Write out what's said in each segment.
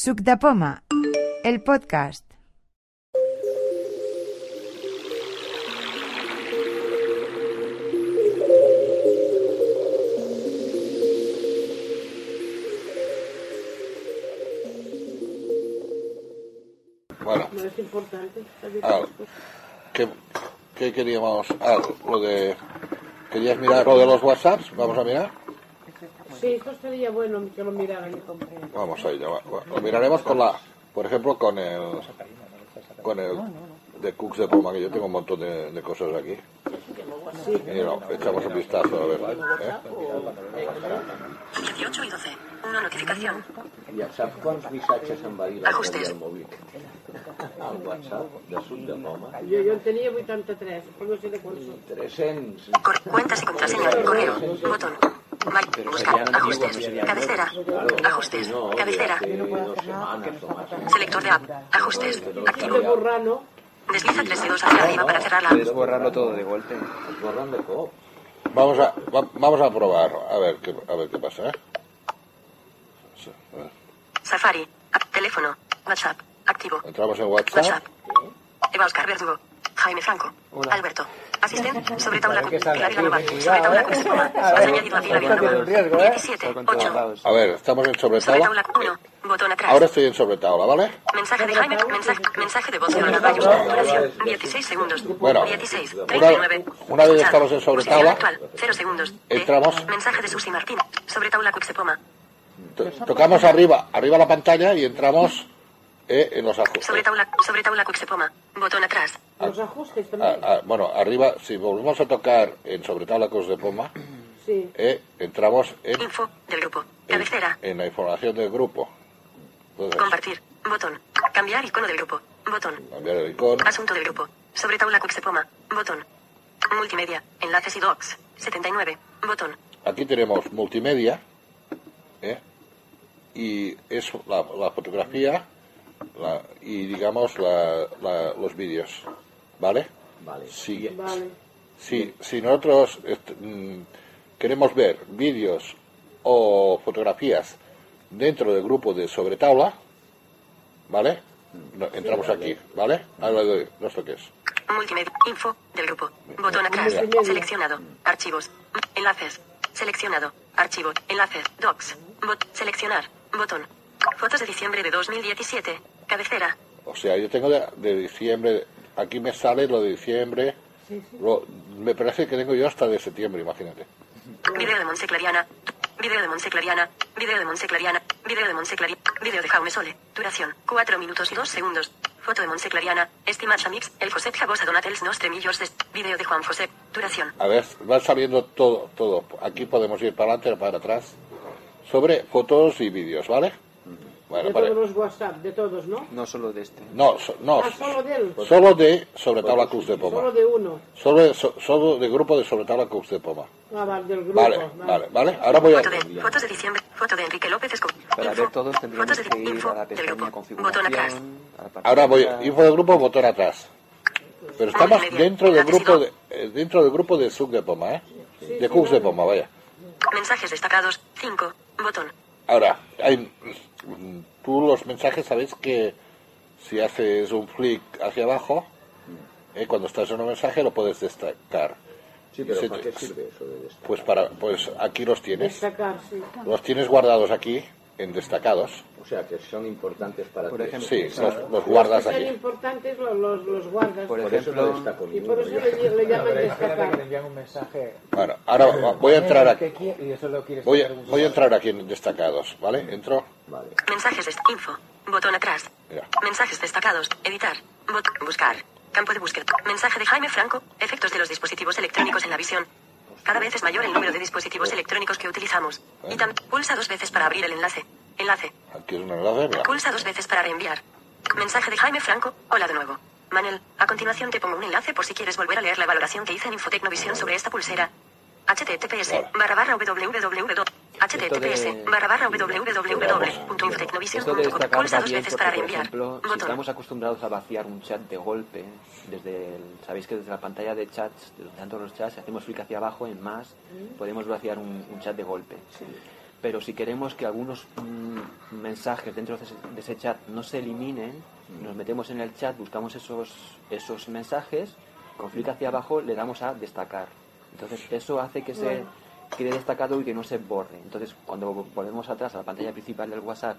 Suc de Poma, el podcast. Bueno, No es importante. ah, ¿qué, qué queríamos? Ah, lo de... ¿Querías mirar lo de los WhatsApps? Vamos a mirar. Sí, esto estaría bueno que lo miraran y compré. Vamos a ello. Lo miraremos con la... Por ejemplo, con el... Con el de Cooks de Poma, que yo tengo un montón de, de cosas aquí. Y no, echamos un vistazo a ver. ¿eh? 18 y 12. Una notificación. Quants missatges em va dir Ajustes. mòbil? Al WhatsApp de Sud de Poma. Yo, yo tenía 83, pues no sé de cuántos son. 300. Cor- cuentas y contraseña. Correo. Botón. Buscar. Ajustes. Cabecera. Ajustes. Cabecera. Selector de app. Ajustes. Activo. borrano, Desliza tres dedos hacia arriba para cerrarla. Puedes borrarlo todo de golpe. Cop. Vamos a, va- vamos a probar, a ver qué, a ver qué pasa. ¿eh? Sí, a ver. Safari. Teléfono. WhatsApp. Activo. Entramos en WhatsApp. WhatsApp. Eva Oscar Verdugo. Jaime Franco. Hola. Alberto. Asistente. Sobre tabla. Vilanova. cuidado, Sobre tabla. eh. Cruz Poma. A Has ver, añadido a Pilar está Vilanova. en riesgo, ¿eh? 17. Con todos 8. lados. A ver, estamos en sobre Sobre tabla. tabla 1. Botón atrás. Ahora estoy en sobre tabla, ¿vale? Mensaje de Jaime, mensaje, mensaje de voz duración 16 segundos. Bueno, 16, una- 39. una vez estamos en sobre tabla, actual, 0 segundos. Entramos. Mensaje de Susi Martín. Sobre tabla Cuixepoma. To- Tocamos arriba, arriba la pantalla y entramos eh, en los ajustes. Sobre tabla, sobre tabla Cuixepoma. Botón atrás. los ajustes Ah, también. ah, bueno, arriba, si volvemos a tocar en sobre tabla Cruz de Poma, Sí. eh, entramos en, Info del grupo. en, Cabecera. en la información del grupo. Entonces, Compartir. Botón. Cambiar icono del grupo. Botón. cambiar el icono. Asunto del grupo. Sobre tabla Cuixepoma. Botón. Multimedia. Enlaces y docs. 79. Botón. Aquí tenemos multimedia ¿eh? y es la, la fotografía la- y digamos la- la- los vídeos, ¿vale? Vale. Si, Vale. si, si nosotros mm, queremos ver vídeos o fotografías dentro del grupo de sobre tabla, ¿vale? No, entramos aquí, ¿vale? Ahora le doy los toques. Multimedia. Info del grupo. Botón atrás. Multimedia. Seleccionado. Archivos. Enlaces. Seleccionado. Archivo. Enlaces. Docs. Bot. Seleccionar. Botón. Fotos de diciembre de 2017. Cabecera. O sea, yo tengo de, de diciembre, aquí me sale lo de diciembre, lo- me parece que tengo yo hasta de septiembre, imagínate. Video de Monse Clariana. Video de Monse Clariana. Video de Monse Clariana. Video de Monse Clariana. Video de Jaume Sole. Duración. 4 minutos y 2 segundos. Foto de Monse Clariana. Estimats amics. El Josep Jabos a Donatels nostre millors de... Video de Juan Josep. Duración. A ver, va saliendo todo, todo. Aquí podemos ir para adelante, para atrás, sobre fotos y vídeos, ¿vale? Bueno, De todos los WhatsApp, de todos, ¿no? No solo de este. No, so- no, Ah, solo de él. solo de sobre tabla Cruz de Poma. Solo de uno. Solo de, so- solo de grupo de sobre tabla Cruz de Poma. Ah, vale, del grupo. Vale, vale, vale. Ahora voy a... Foto de... Fotos de diciembre. Foto de Enrique López Esco. Para Info. ver todos tendríamos Fotos de... que ir Info a la del grupo. Botón atrás. a Ahora voy, atrás. info del grupo, botón atrás. Pero estamos Multimedia. dentro del grupo de, eh, dentro del grupo de Sub de Poma, ¿eh? De Cooks de Poma, vaya. Mensajes destacados. 5. Botón. Ahora, hay, tú los mensajes sabes que si haces un flick hacia abajo, eh, cuando estás en un mensaje lo puedes destacar. Sí, pero Sí, ¿para qué sí. sirve eso de destacar? Pues para, pues aquí los tienes, Destacar, sí. los tienes guardados aquí en destacados. O sea, que son importantes para Por ejemplo, Sí, los, los guardas Los que aquí. son importantes los, los, los guardas. Por Por eso ejemplo, destaco y por eso le, le llaman envían un mensaje. Bueno, ahora voy a entrar aquí. Y eso lo quieres Voy a, voy a entrar aquí en destacados, ¿vale? Entro. Vale. Mensajes de info. Botón atrás. Mira. Mensajes destacados. Editar. Bot buscar. Campo de búsqueda. Mensaje de Jaime Franco. Efectos de los dispositivos electrónicos en la visión. Cada vez es mayor el número de dispositivos electrónicos que utilizamos. Y también pulsa dos veces para abrir el enlace. Enlace. Aquí es un enlace. Pulsa dos veces para reenviar. Mensaje de Jaime Franco. Hola de nuevo. Manel, a continuación te pongo un enlace por si quieres volver a leer la valoración que hice en Infotecnovisión sobre esta pulsera. Https barra barra www https barra barra destacar Pulsa dos veces para por reenviar. ejemplo, si estamos acostumbrados a vaciar un chat de golpe, desde el, sabéis que desde la pantalla de chats, de tanto los chats, si hacemos clic hacia abajo en más, podemos vaciar un, un chat de golpe. Pero si queremos que algunos mm, mensajes dentro de ese, de ese chat no se eliminen, nos metemos en el chat, buscamos esos, esos mensajes, con clic hacia abajo le damos a destacar. Entonces eso hace que se quede destacado y que no se borre. Entonces cuando volvemos atrás a la pantalla principal del WhatsApp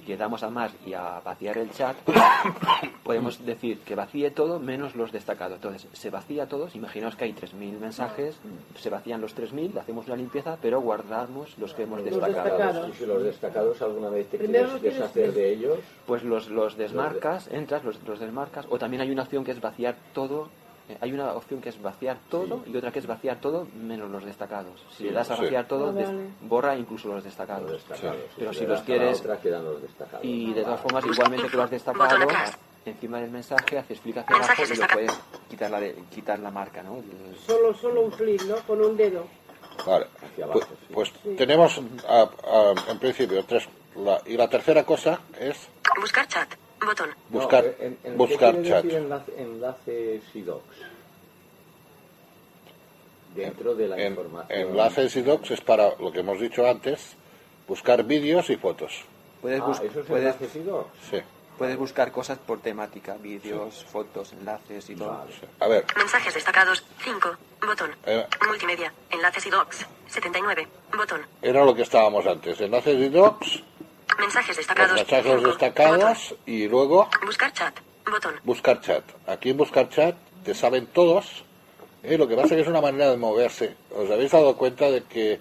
y le damos a más y a vaciar el chat, podemos decir que vacíe todo menos los destacados. Entonces se vacía todos, imaginaos que hay 3.000 mensajes, se vacían los 3.000, le hacemos una limpieza, pero guardamos los que hemos Los destacado. destacados. Y si los destacados alguna vez te quieres deshacer de ellos, Pues los, los desmarcas, entras, los, los desmarcas, o también hay una opción que es vaciar todo. Eh, Hay una opción que es vaciar todo y otra que es vaciar todo menos los destacados. Si le das a Sí. vaciar todo, Ah, vale. borra incluso los los destacados. Pero si los quieres- otra, quedan los destacados. Y de todas Vale. formas, igualmente que lo has destacado, encima del mensaje haces clic hacia abajo y lo puedes quitar la, de- quitar la marca, ¿no? Solo, solo un clic, ¿no? Con un dedo. Vale. Hacia abajo, Pues, sí. pues tenemos a- a- en principio tres. La- y la tercera cosa es Buscar chat. Botón. No, buscar, en- en- buscar ¿qué chat. decir enlace- enlaces y docs? Dentro de la En, información. enlaces y docs es para lo que hemos dicho antes, buscar vídeos y fotos. Puedes, Ah, bus- ¿eso es puedes, enlaces y docs? Sí. puedes buscar cosas por temática, vídeos, fotos, enlaces y todo. Vale. A ver, Mensajes destacados. 5. Botón. Eh. Multimedia. Enlaces y docs. 79. Botón. era lo que estábamos antes. Enlaces y docs, Mensajes los destacados. mensajes cinco. destacados y luego Botón. Buscar chat. Botón. buscar chat. Aquí en buscar chat te salen todos. Eh, lo que pasa es que es una manera de moverse. ¿Os habéis dado cuenta de que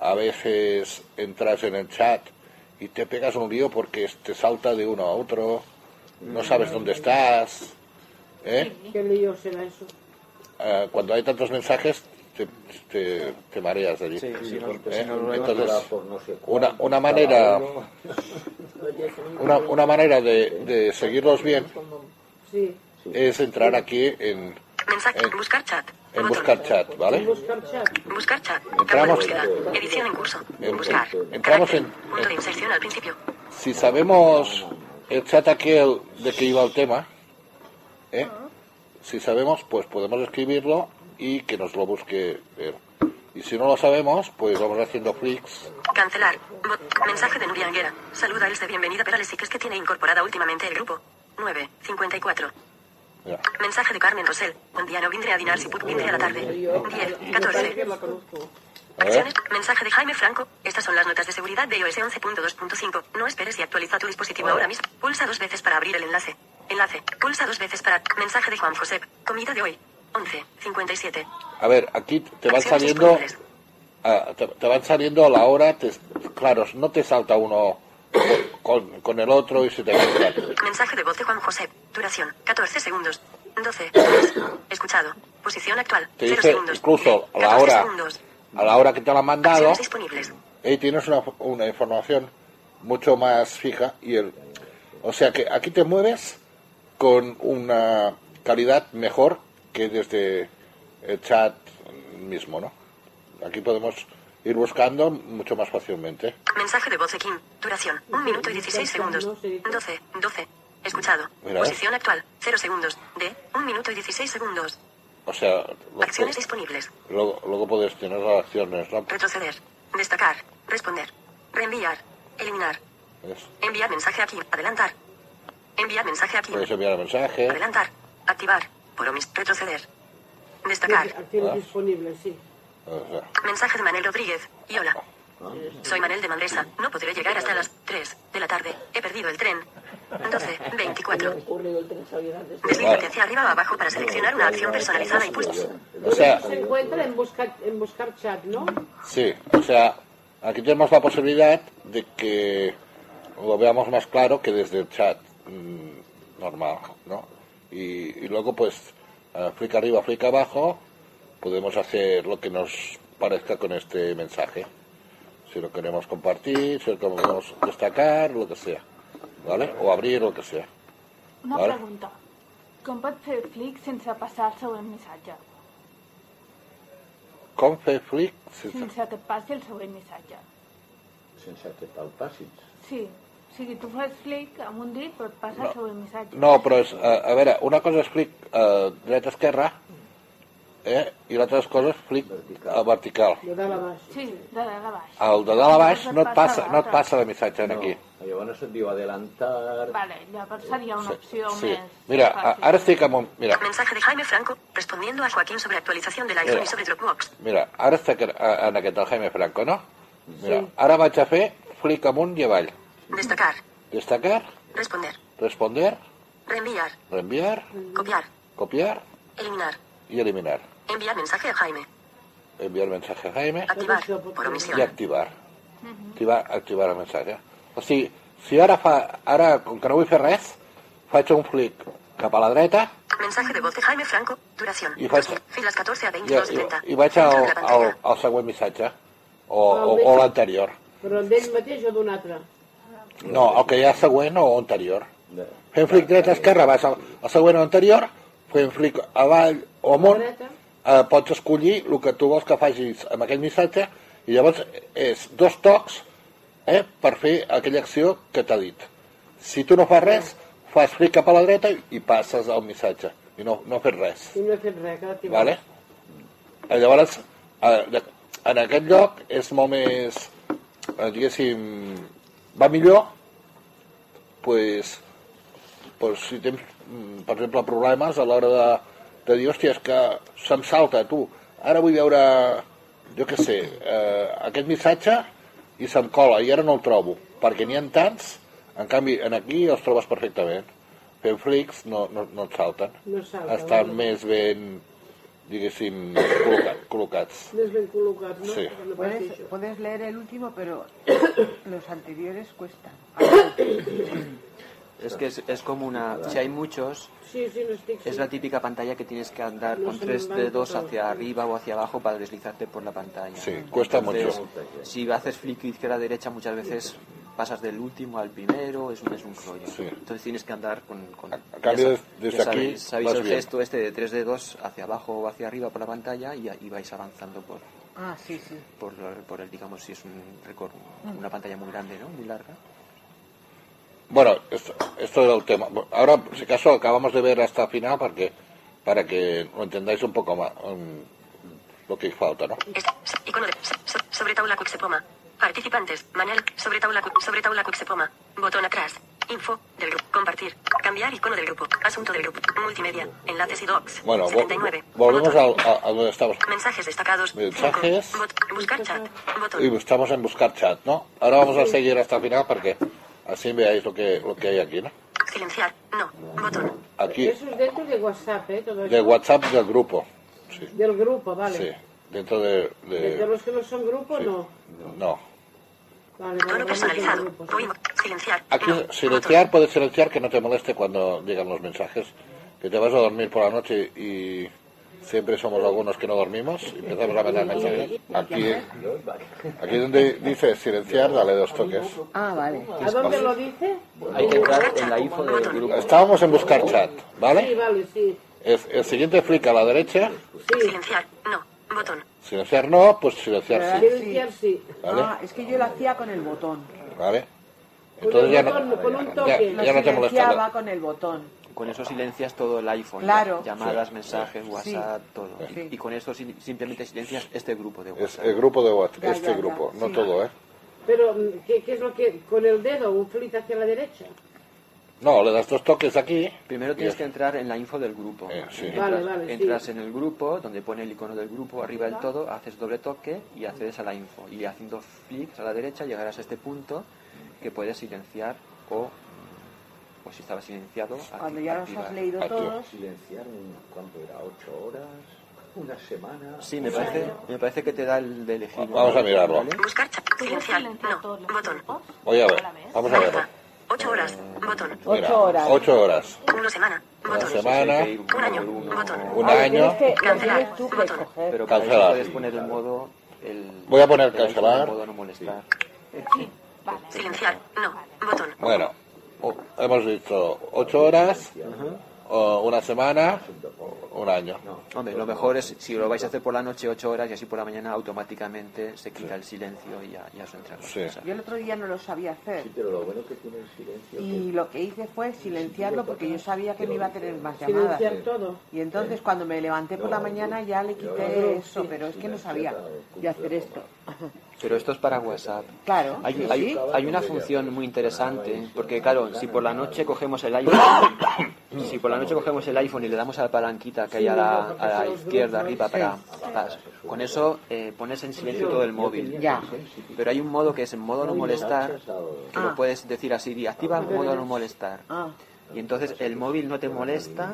a veces entras en el chat y te pegas un lío porque te salta de uno a otro? No sabes dónde estás. ¿eh? ¿Qué lío será eso? Eh, cuando hay tantos mensajes te, te, te mareas de allí. Sí, sí, ¿Eh? no, Entonces, una, una manera una, una manera de, de seguirlos bien Sí. es entrar aquí en. En- buscar chat. en buscar chat, ¿vale? Buscar chat. Buscar chat. Entramos-. Edición en curso. En- Buscar. entramos en- Punto de inserción al principio. Si sabemos el chat aquel de que iba el tema, ¿eh? si sabemos, pues podemos escribirlo y que nos lo busque él. Y si no lo sabemos, pues vamos haciendo flicks. Cancelar. Bot- mensaje de Nuria Anguera. Saluda es de bienvenida, pero les es que tiene incorporada últimamente el grupo. 9. 54. Mira, Mensaje de Carmen Rosell. Un día no vindré a dinar si vindré a la tarde. 10. 14. la conozco. a ver, Acciones. Mensaje de Jaime Franco. Estas son las notas de seguridad de iOS 11.2.5. No esperes y actualiza tu dispositivo ahora mismo. Pulsa dos veces para abrir el enlace. Enlace. Pulsa dos veces para. Mensaje de Juan José. Comida de hoy. 11. 57. a ver, aquí te van saliendo, ah, te, te van saliendo a la hora, te- claro, no te salta uno con, con el otro y se te mezclan. Mensaje de voz de Juan José. Duración. 14 segundos. 12. 3. Escuchado. Posición actual. Te 0 dice segundos. incluso a la 14 hora, segundos. a la hora que te lo han mandado, disponibles. y tienes una, una información mucho más fija y el o sea que aquí te mueves con una calidad mejor que desde el chat mismo no aquí podemos ir buscando mucho más fácilmente Mensaje de voz de Kim. Duración. 1 minuto y 16 segundos. 12. 12. Escuchado. Mira, Posición actual. 0 segundos. De 1 minuto y 16 segundos. o sea Acciones disponibles. luego, luego puedes tener las acciones ¿no? Retroceder. Destacar. Responder. Reenviar. Eliminar. ¿Ves? Enviar mensaje aquí. Adelantar. Enviar mensaje aquí. puedes enviar mensaje Adelantar. Activar. Por omis. Retroceder. Destacar. Acciones Ah. disponibles, sí. Mensaje de Manel Rodríguez. Y hola. Soy Manel de Manresa. No podré llegar hasta las 3 de la tarde. He perdido el tren. 12. 24. Deslízate hacia arriba o abajo para seleccionar una acción personalizada y pulsa. o sea Se encuentra en buscar, en buscar chat, ¿no? Sí, o sea, aquí tenemos la posibilidad de que lo veamos más claro que desde el chat mm, normal, ¿no? Y, y luego, pues, flick arriba, flick abajo, podemos hacer lo que nos parezca con este mensaje. Si lo queremos compartir, si lo queremos destacar, lo que sea, ¿vale? O abrir, lo que sea. Una Vale. pregunta. Com pot fer flic sense passar el següent missatge? Com fer flick? Sí. Sense que et passi el següent missatge. Sense que te'l passis. Sí. O sigui, tu fas flic amb un dit, però et passa el següent missatge. No, però és, a, a veure, una cosa és flick eh, dreta-esquerra eh? i l'altra cosa és flic a vertical. De dalt a baix. Sí, de dalt a baix. El de dalt a baix no et passa, no et passa de missatge en aquí. Llavors et diu adelantar... Vale, llavors seria una opció Sí. més... Mira, fàcil. ara estic amb un... Mira, Mensaje de Jaime Franco, respondiendo a Joaquín sobre actualización del iPhone Mira. y sobre Dropbox. mira, ara estic en aquest del Jaime Franco, no? Mira, ara vaig a fer flic amunt i avall. Destacar. Destacar, Responder. responder, Reenviar. reenviar, Copiar. copiar Eliminar. y eliminar. Enviar mensaje a Jaime. Enviar mensaje a Jaime Activar. Por omisión. i activar. Activar, activar el missatge. O sigui, si ara fa, ara, com que no vull fer res, faig un flic cap a la dreta Mensaje de voz de Jaime Franco. Duración. Y falta- 2000. Filas 14 a i, 22 i, 30. i vaig al, al, al següent missatge o, o, o l'anterior. Però d'ell mateix o d'un altre? No, el que hi ha següent o anterior. Fem flic dreta esquerra, vas al, al següent o anterior, fem flic avall o amunt, eh, pots escollir el que tu vols que facis amb aquell missatge i llavors és dos tocs eh, per fer aquella acció que t'ha dit. Si tu no fas res, fas flic cap a la dreta i passes al missatge i no, no fes res. I no he fet res, que. Vale? Eh, Llavors, eh, de- en aquest lloc és molt més, eh, diguéssim, va millor, pues, pues si tens, mm, per exemple, problemes a l'hora de, de dir, hòstia, és que se'm salta, tu, ara vull veure, jo què sé, eh, aquest missatge i se'm cola, i ara no el trobo, perquè n'hi ha tants, en canvi, en aquí els trobes perfectament. Fent flics no, no, no et salten. No salta, Estan vale. més ben, diguéssim, col·locat, col·locats. Més ben col·locat, no? Sí. Puedes, puedes leer el último, pero los anteriores cuestan. Es que es, es como una... Si hay muchos, Sí, sí, no estic... es la típica pantalla que tienes que andar No con tres dedos hacia arriba o hacia abajo para deslizarte por la pantalla. Sí, cuesta Entonces, mucho. Si haces flick izquierda derecha muchas veces pasas del último al primero, es un, es un rollo. Sí. Entonces tienes que andar con... con A- a cambio, desde aquí sabéis, el bien. gesto este de tres dedos hacia abajo o hacia arriba por la pantalla y, y vais avanzando por, Ah, sí, sí. por, por el, digamos, si es un récord, una pantalla muy grande, ¿no? Muy larga. Bueno, esto, esto era el tema. Ahora, si acaso, acabamos de ver hasta el final porque, para que lo entendáis un poco más mm, lo que falta, ¿no? Icono de sobre taula Cuixepoma. Participantes. Manuel. Sobre taula Cu- sobre taula Cuixepoma. Botón atrás. Info del grupo. Compartir. Cambiar icono del grupo. Asunto del grupo. Multimedia. Enlaces y docs. Bueno, vo- 79. volvemos a, a donde estamos. Mensajes destacados. Mensajes. Buscar chat. Botón. Y estamos en buscar chat, ¿no? Ahora vamos a seguir hasta el final porque así veáis lo que, lo que hay aquí, ¿no? Silenciar. No. Botón. Aquí, Eso es dentro de WhatsApp, ¿eh? Todo de. WhatsApp del grupo. Sí, Del grupo, vale. sí. Dentro de... De... de- los que no son grupo, sí. no. No. Vale, vale, Tono vale, personalizado. Silenciar. Aquí no. silenciar, puedes silenciar que no te moleste cuando llegan los mensajes. Que te vas a dormir por la noche y siempre somos algunos que no dormimos y empezamos a mandar mensajes. Aquí, aquí donde dice silenciar, dale dos toques. Ah, vale. ¿A dónde lo dice? Hay que entrar en la info del grupo. Estábamos en buscar chat, Sí, ¿vale? vale, sí. Es- el siguiente flick a la derecha, Sí. Silenciar. No. Botón. silenciar no, pues silenciar sí, Silenciar, sí. ¿vale? Ah, es que yo lo hacía con el botón. ¿vale? Con Entonces ya no, botón, con un ya, toque. Lo ya no te con el botón. Con eso silencias todo el iPhone. Claro. Llamadas, mensajes, WhatsApp, todo. Sí. Y con esto sim- simplemente silencias este grupo de Es WhatsApp. el grupo de WhatsApp, Ya, este ya, ya, grupo, no sí. todo, ¿eh? Pero, ¿qué, ¿qué es lo que...? ¿Con el dedo? ¿Un flick hacia la derecha? No, le das dos toques aquí. Primero tienes es- que entrar en la info del grupo. Eh, sí. Entras, Vale, vale, sí. entras en el grupo, donde pone el icono del grupo arriba del todo, haces doble toque y accedes a la info. Y haciendo clics a la derecha llegarás a este punto que puedes silenciar o, o si estaba silenciado, Cuando ya los has leído todos, Silenciar, ¿cuánto era? ¿Ocho horas? ¿Una semana? Sí, me parece, me parece que te da el de elegir. Vamos a mirarlo. ¿vale? Buscar chat. ¿Puedes Silenciar. No. Botón. Voy a ver, vamos a verlo. Naranja. Ocho horas. Botón. Mira, Ocho horas. Ocho horas. Una semana. Una Botón. semana, ir uno Un año. Botón. un año. que- Cancelar. que Botón. Pero Cancelar. puedes poner el modo... El, Voy a poner cancelar. El modo no molestar. Sí, vale. Silenciar. No. Botón. Bueno, hemos visto ocho horas, o una semana, o un año. Hombre, lo mejor es si lo vais a hacer por la noche 8 horas y así por la mañana automáticamente se quita el silencio y ya, ya os entra. Sí. Yo el otro día no lo sabía hacer. Sí, pero lo bueno que tiene el silencio. Y lo que hice fue silenciarlo porque yo sabía que me iba a tener más llamadas. Silenciar todo. Y entonces cuando me levanté por la mañana ya le quité eso, pero es que no sabía de hacer esto. Pero esto es para WhatsApp. Claro, Hay, sí, hay, sí. hay una función muy interesante, porque claro, si por la noche cogemos el iPhone, si por la noche cogemos el iPhone y le damos a la palanquita que hay a la, a la izquierda arriba para, para- con eso eh, pones en silencio todo el móvil. Ya. Pero hay un modo que es en modo no molestar, que lo puedes decir así, activa modo no molestar. Ah, Y entonces el móvil no te molesta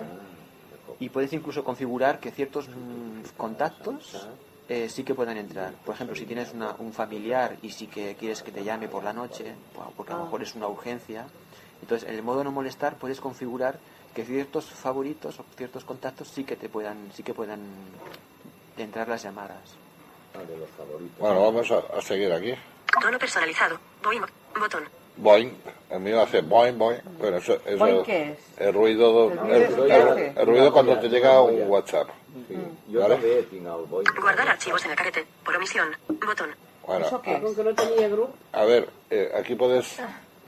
y puedes incluso configurar que ciertos mm, contactos eh, sí que puedan entrar. Por ejemplo, si tienes una- un familiar y sí que quieres que te llame por la noche, bueno, porque a lo mejor es una urgencia, entonces en el modo no molestar puedes configurar que ciertos favoritos o ciertos contactos sí que te puedan, sí que puedan entrar las llamadas. Ah, de los favoritos. Bueno, vamos a, a seguir aquí. Tono personalizado. Boing. Botón. Boing. El mío hace boing, boing. Bueno, eso es ¿Boing el, qué es? el ruido, El el, el- el ruido cuando te llega un WhatsApp. Sí. Yo ¿Vale? el boi. Guardar archivos en el carrete. Por omisión. Botón. Bueno, ¿eso qué es? que no tenía grupo. a ver, eh, aquí puedes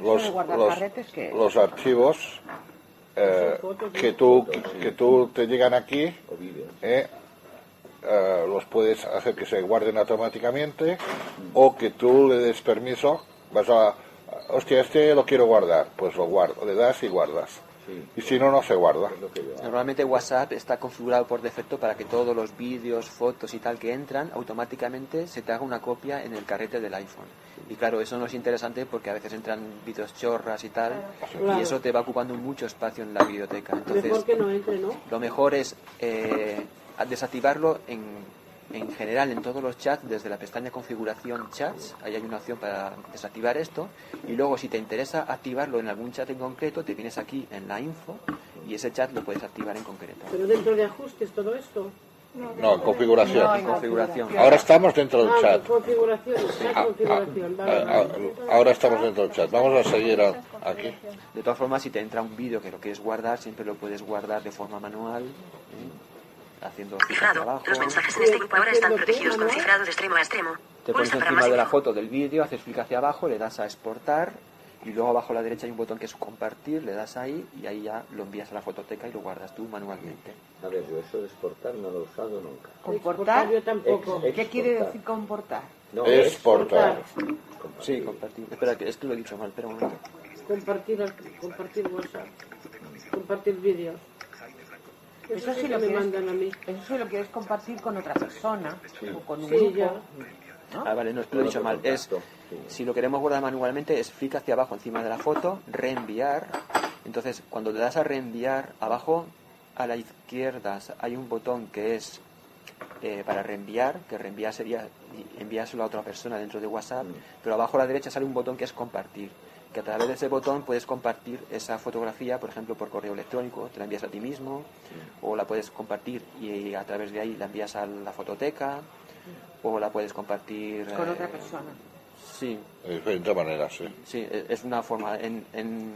los, de guardar los, carretes, ¿qué es? los archivos eh, que tú que tú te llegan aquí eh, eh, los puedes hacer que se guarden automáticamente o que tú le des permiso vas a hostia este lo quiero guardar pues lo guardo le das y guardas Sí. y si no no se guarda. Normalmente WhatsApp está configurado por defecto para que todos los vídeos, fotos y tal que entran, automáticamente se te haga una copia en el carrete del iPhone. Y claro, eso no es interesante porque a veces entran vídeos chorras y tal, Claro. y eso te va ocupando mucho espacio en la biblioteca. Entonces, Mejor que no entre, ¿no? lo mejor es eh, desactivarlo en, en general en todos los chats, desde la pestaña configuración chats, ahí hay una opción para desactivar esto, y luego si te interesa activarlo en algún chat en concreto, te vienes aquí en la info y ese chat lo puedes activar en concreto. Pero dentro de ajustes todo esto. no en configuración No, en configuración. ahora estamos dentro del Ah, chat configuración. chat Ah, configuración. ah, Vale, ah, vale. ahora estamos dentro del chat vamos a seguir a- aquí De todas formas, si te entra un vídeo que lo quieres guardar, siempre lo puedes guardar de forma manual, ¿eh? Haciendo Cifrado. abajo. Los mensajes en este grupo ahora están ¿Haciendo qué, protegidos con cifrado de extremo a extremo. Te pones para encima de la foto del vídeo, haces clic hacia abajo, le das a exportar y luego abajo a la derecha hay un botón que es compartir, le das ahí y ahí ya lo envías a la fototeca y lo guardas tú manualmente. A ver, yo eso de exportar no lo he usado nunca. ¿Comportar? Yo tampoco. Ex- ¿Qué quiere exportar. decir comportar? No, exportar Sí, compartir. Espera, que es que lo he dicho mal, espera un momento. Compartir, compartir WhatsApp. Compartir vídeos. Eso sí que lo me quieres, mandan a mí. eso sí lo quieres compartir con otra persona o con un Sí, grupo. ya. Ah, vale, no, es que lo he dicho mal. Es, si lo queremos guardar manualmente, es clic hacia abajo encima de la foto, reenviar. Entonces, cuando le das a reenviar, abajo a la izquierda hay un botón que es eh, para reenviar, que reenviar sería enviárselo a otra persona dentro de WhatsApp, pero abajo a la derecha sale un botón que es compartir, que a través de ese botón puedes compartir esa fotografía, por ejemplo, por correo electrónico, te la envías a ti mismo, o la puedes compartir y a través de ahí la envías a la fototeca, o la puedes compartir... Con eh, otra persona. Sí, de diferentes maneras sí sí, e- es una forma en... en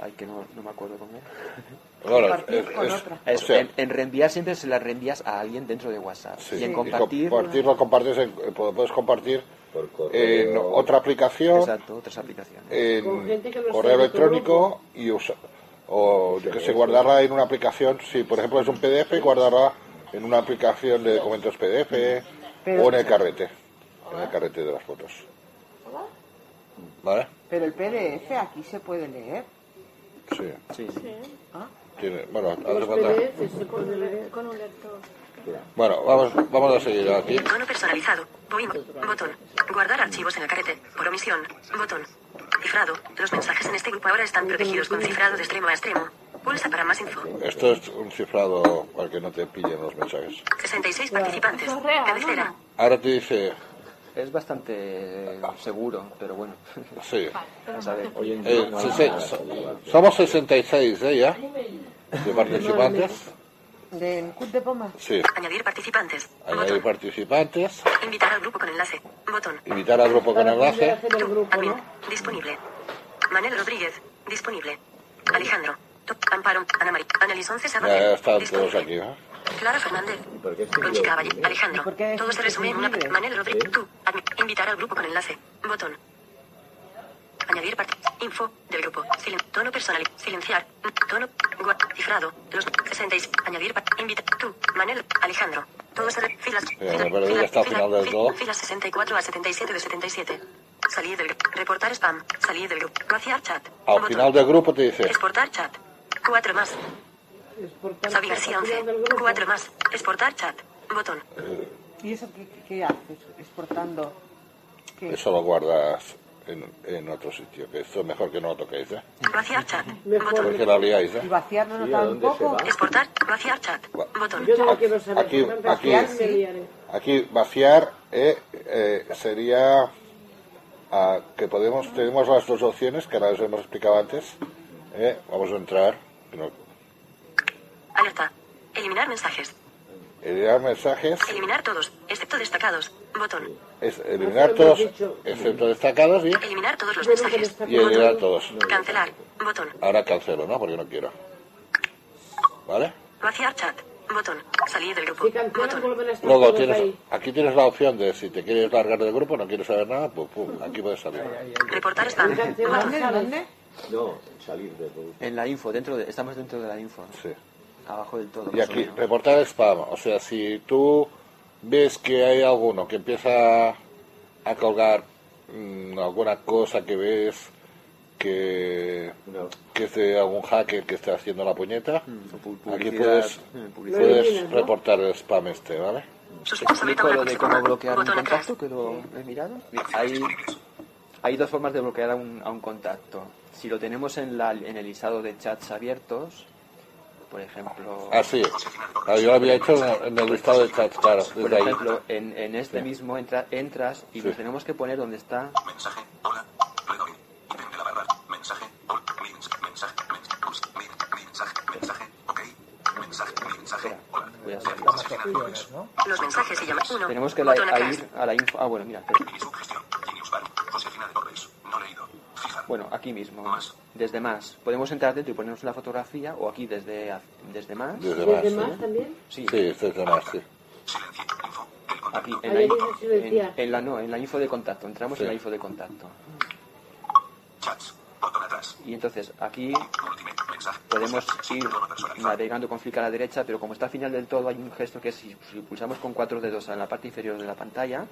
ay, que no, no me acuerdo cómo era. Es- con es- otra. Es- o sea, en, en reenviar siempre se la reenvías a alguien dentro de WhatsApp. sí, y en y compartir... compartir lo compartes en- eh, puedes compartir Por correo. en otra aplicación Exacto, otras aplicaciones. en Con gente que no correo electrónico y usa, o yo que sé, guardarla en una aplicación, si por ejemplo es un PDF, guardarla en una aplicación de documentos PDF Pero- o en el carrete, en el carrete de las fotos. ¿Vale? Pero el PDF aquí se puede leer. Sí. Sí. ¿Ah? Tiene, bueno, Los PDFs se pueden leer. Con un lector. Bueno, vamos, vamos a seguir aquí. Tono personalizado. Botón. Guardar archivos en el carrete. Por omisión. Botón. Cifrado. Los mensajes en este grupo ahora están protegidos con cifrado de extremo a extremo. Pulsa para más info. Esto es un cifrado para que no te pillen los mensajes. 66 participantes. Cabecera. Ahora te dice, Es bastante seguro, pero bueno. sí, eh, sí, sí, somos 66 ¿eh? ya, de participantes. ¿Del CUT de Poma? Sí, Añadir participantes. añadir Botón. participantes, Invitar al grupo con enlace. Botón. invitar al grupo con Para enlace. el grupo, Admin. ¿no? Disponible. Manel Rodríguez. Disponible. Alejandro. Amparo, Ana María, Annelies 11 Ya, están todos aquí, ¿no? Clara Fernández. ¿Por qué Conchita Valle, Alejandro. ¿Por qué Todo se resume en una. Manel Rodríguez. Tú. admi- Invitar al grupo con enlace. Botón. Añadir parte. Info del grupo. Silen- tono personal. Silenciar. Tono. Cifrado. Los 66. Añadir parte. Invita. Tú. Manel. Alejandro. Todo se Filas. Filas 64 a 77 de 77. Salir del grupo. Reportar spam. Salir del grupo. Vaciar chat. Al Botón. final del grupo te dice, Exportar chat. Cuatro más. Fabi García al final 11. del grupo. Cuatro más. Exportar chat. Botón. ¿Y eso qué, qué- qué haces? Exportando. ¿Qué? eso lo guardas en, en otro sitio, que esto es mejor que no lo toquéis, ¿eh? Vaciar chat. Mejor. Botón. Porque la liáis, ¿Y ¿eh? vaciarlo no Sí, ¿a dónde se tampoco? Exportar, vaciar chat. Botón. Yo no lo quiero saber. Aquí- aquí- liaré. Aquí vaciar eh, eh, sería ah, que podemos tenemos las dos opciones que ahora os hemos explicado antes. eh, vamos a entrar, no, Alerta. Eliminar mensajes. Eliminar mensajes, Eliminar todos, excepto destacados. Botón. es eliminar todos, excepto destacados y, Eliminar todos los mensajes. y eliminar todos. Cancelar. Botón. Ahora cancelo, ¿no? Porque no quiero. ¿Vale? Vaciar chat. Botón. Salir del grupo. Botón. Luego tienes, ahí. aquí tienes la opción de si te quieres largar del grupo, no quieres saber nada, pues pum, aquí puedes salir. Reportar spam. ¿Dónde? ¿Dónde? No, salir de todo. En la info, dentro de, estamos dentro de la info, Sí. Abajo del todo. Y aquí, reportar spam. O sea, si tú ves que hay alguno que empieza a colgar mm, alguna cosa que ves que, No. que es de algún hacker que está haciendo la puñeta, Mm, aquí puedes, eh, puedes reportar el spam este, ¿vale? Sus- Explico lo de cómo bloquear un contacto, que lo he mirado. Mira, Hay, hay dos formas de bloquear a un, a un contacto. Si lo tenemos en, la, en el listado de chats abiertos, por ejemplo, Ah, sí. Ah, yo lo había hecho en el listado de chats, claro, por desde ahí. ejemplo en, en este mismo entra- entras y Sí. nos tenemos que poner donde está Mensaje, hola, Ledoy. Ítem de la barra. Mensaje, hola, mi mensaje, mensaje, mensaje, pulse, mi, mi mensaje, mensaje, ok. Mensaje, mi mensaje, hola. Voy a. Los mensajes tenemos que la- Botón a atrás. ir a la info. Ah, bueno, mira, espera. Mi sugestión. Genius Bar. Josefina de Torres. No leído. Fijar. Bueno, aquí mismo, Más. desde más. Podemos entrar dentro y ponernos la fotografía o aquí desde, desde más. Desde ¿Desde más. más también? Sí, Sí, desde más, sí. Aquí en la, info, en, en la no, en la info de contacto. Entramos Sí. en la info de contacto. Chats. Botón atrás. Y entonces aquí podemos ir navegando con flick a la derecha, pero como está al final del todo hay un gesto que es si, si pulsamos con cuatro dedos en la parte inferior de la pantalla,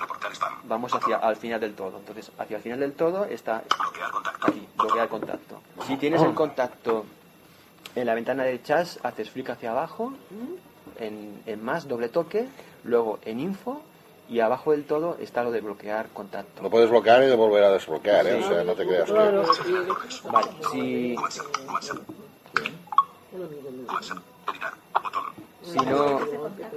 Reportar spam. vamos hacia al final del todo. Entonces, hacia el final del todo está Bloquear contacto. aquí, bloquear contacto. Si tienes el contacto en la ventana del chat, haces flick hacia abajo, en, en más, doble toque, luego en info, y abajo del todo está lo de bloquear contacto. Lo puedes bloquear y de volver a desbloquear, ¿eh? O sea, no te creas que... Claro. Vale, si, si no,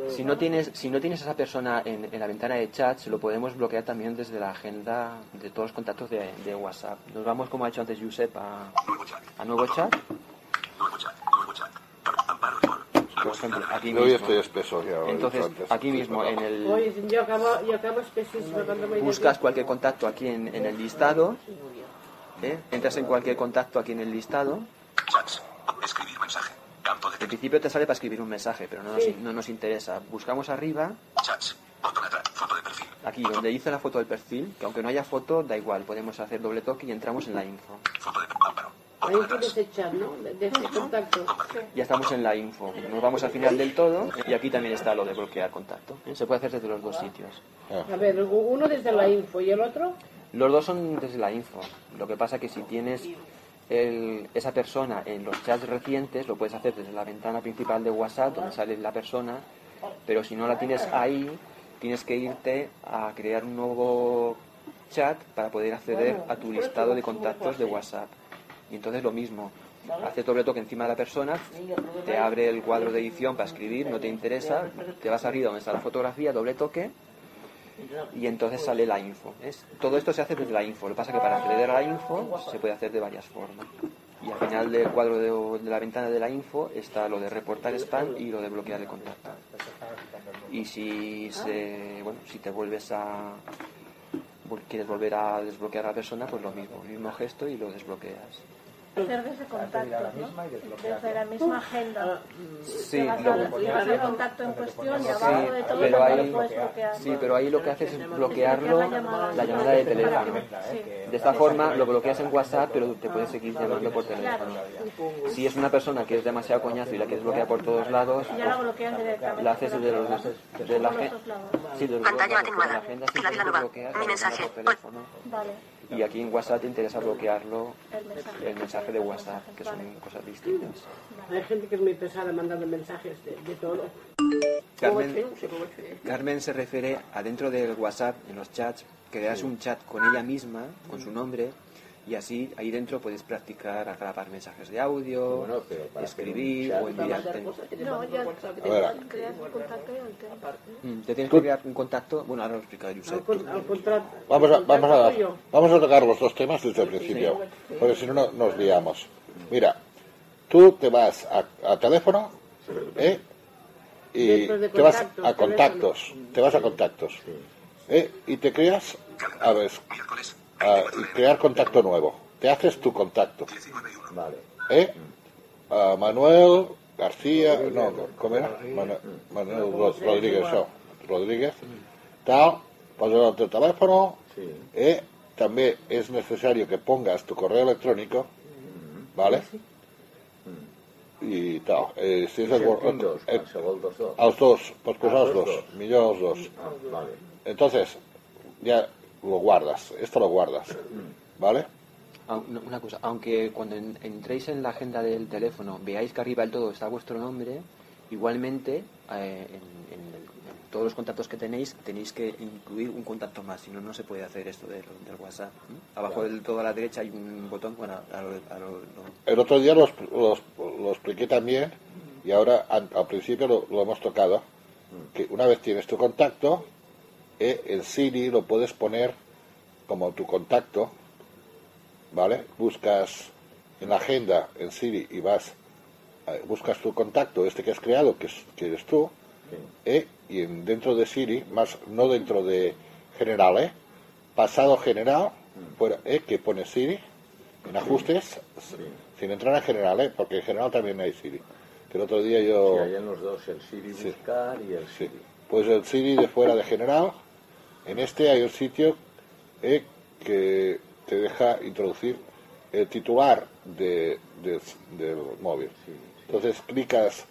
si no tienes si no tienes a esa persona en, en la ventana de chats lo podemos bloquear también desde la agenda de todos los contactos de, de WhatsApp nos vamos como ha hecho antes Josep a, Nuevo chat. a nuevo chat por ejemplo aquí Hoy mismo estoy espeso, ya entonces aquí mismo en el Oye, yo acabo, yo acabo espesísimo cuando me buscas cualquier contacto aquí en, en el listado ¿eh? entras en cualquier contacto aquí en el listado Chats. Escribir mensaje. Campo de en principio te sale para escribir un mensaje pero no nos, Sí. no nos interesa buscamos arriba Chats. Botón atrás. Foto de perfil. aquí donde dice la foto del perfil que aunque no haya foto da igual podemos hacer doble toque y entramos en la info Foto de Amparo. Ahí el chat, ¿no? De, de ese contacto. Ya estamos en la info. Nos vamos al final del todo y aquí también está lo de bloquear contacto. ¿eh? Se puede hacer desde los dos sitios. A ver, uno desde la info y el otro. Los dos son desde la info. Lo que pasa que si tienes el- esa persona en los chats recientes, lo puedes hacer desde la ventana principal de WhatsApp, donde sale la persona, pero si no la tienes ahí, tienes que irte a crear un nuevo chat para poder acceder a tu listado de contactos de WhatsApp. Y entonces lo mismo, haces doble toque encima de la persona, te abre el cuadro de edición para escribir, no te interesa, te vas arriba donde está la fotografía, doble toque, y entonces sale la info. Es, todo esto se hace desde la info. Lo que pasa es que para acceder a la info se puede hacer de varias formas. Y al final del cuadro de, la ventana de la info está lo de reportar spam y lo de bloquear el contacto. Y si se, bueno, si te vuelves a quieres volver a desbloquear a la persona, pues lo mismo, el mismo gesto y lo desbloqueas. Hacer desde contactos, ¿no? Desde la misma agenda. Sí, Le vas lo- le vas al contacto en cuestión y abajo Sí, de todo pero ahí, lo puedes bloquear. sí, pero ahí lo que haces es bloquearlo, Bloquear la llamada. la llamada de teléfono. que- sí. De esta forma lo bloqueas en WhatsApp, pero te puedes seguir llamando por teléfono. Si es una persona que es demasiado coñazo y la quieres bloquear por todos lados, Ya la bloquean directamente. la haces desde los dos, de la Por los agen- dos lados. sí, de los Pantalla dos lados, la agenda bloqueas Mi la mensaje. por teléfono. Vale, Y aquí en WhatsApp te interesa bloquearlo el mensaje. el mensaje de WhatsApp, que son cosas distintas. Hay gente que es muy pesada mandando mensajes de, de todo. Carmen, Carmen se refiere a dentro del WhatsApp, en los chats, creas un chat con ella misma, con su nombre, y así ahí dentro puedes practicar a grabar mensajes de audio, Bueno, pero para hacer un escribir o enviarte. No, ya creas un contacto y. Mm, Te tienes que crear un contacto, bueno, ahora lo explica Al, Josep. Vamos a, vamos, a, vamos a tocar los dos temas desde el principio, porque si no, no nos liamos. Mira, tú te vas a, a teléfono ¿eh? y de te vas a contactos, te vas a contactos ¿eh? y te creas, a ver, Miércoles a- y crear contacto nuevo. Te haces tu contacto. 19 y 1. Vale. ¿eh? A Manuel García, no, ¿cómo era? Manuel, Manuel Ro- Rodríguez, no, Rodríguez, tal, pasas el teu teléfono. ¿eh? També és necessari que pongas tu correu electrònic, ¿vale? I tal. Eh, si és el, dos? eh, els dos, pots posar Ah, els dos, dos. millor els dos. Ah, vale. Entonces, ya lo guardas, esto lo guardas, ¿vale? No, Una cosa, aunque cuando en- entréis en la agenda del teléfono veáis que arriba del todo está vuestro nombre, igualmente eh, en, en el- en todos los contactos que tenéis tenéis que incluir un contacto más, si no, no se puede hacer esto del, del WhatsApp. Abajo del todo a la derecha hay un botón, bueno, a lo- a lo- lo- El otro día lo, lo- lo expliqué también y ahora al principio lo, lo hemos tocado, que una vez tienes tu contacto, el Siri lo puedes poner como tu contacto, ¿vale? Buscas en la agenda en Siri y vas, eh, buscas tu contacto, este que has creado, que, es- que eres tú, eh, y en- dentro de Siri, más no dentro de general, ¿eh? pasado general, fuera, eh, que pone Siri, en ajustes, sin entrar en general, ¿eh? porque en general también hay Siri. Que el otro día yo... Sí, hay en los dos el Siri buscar y el. Siri. Pues el Siri de fuera de general, en este hay un sitio eh, que te deja introducir el titular de, de- del móvil. Entonces clicas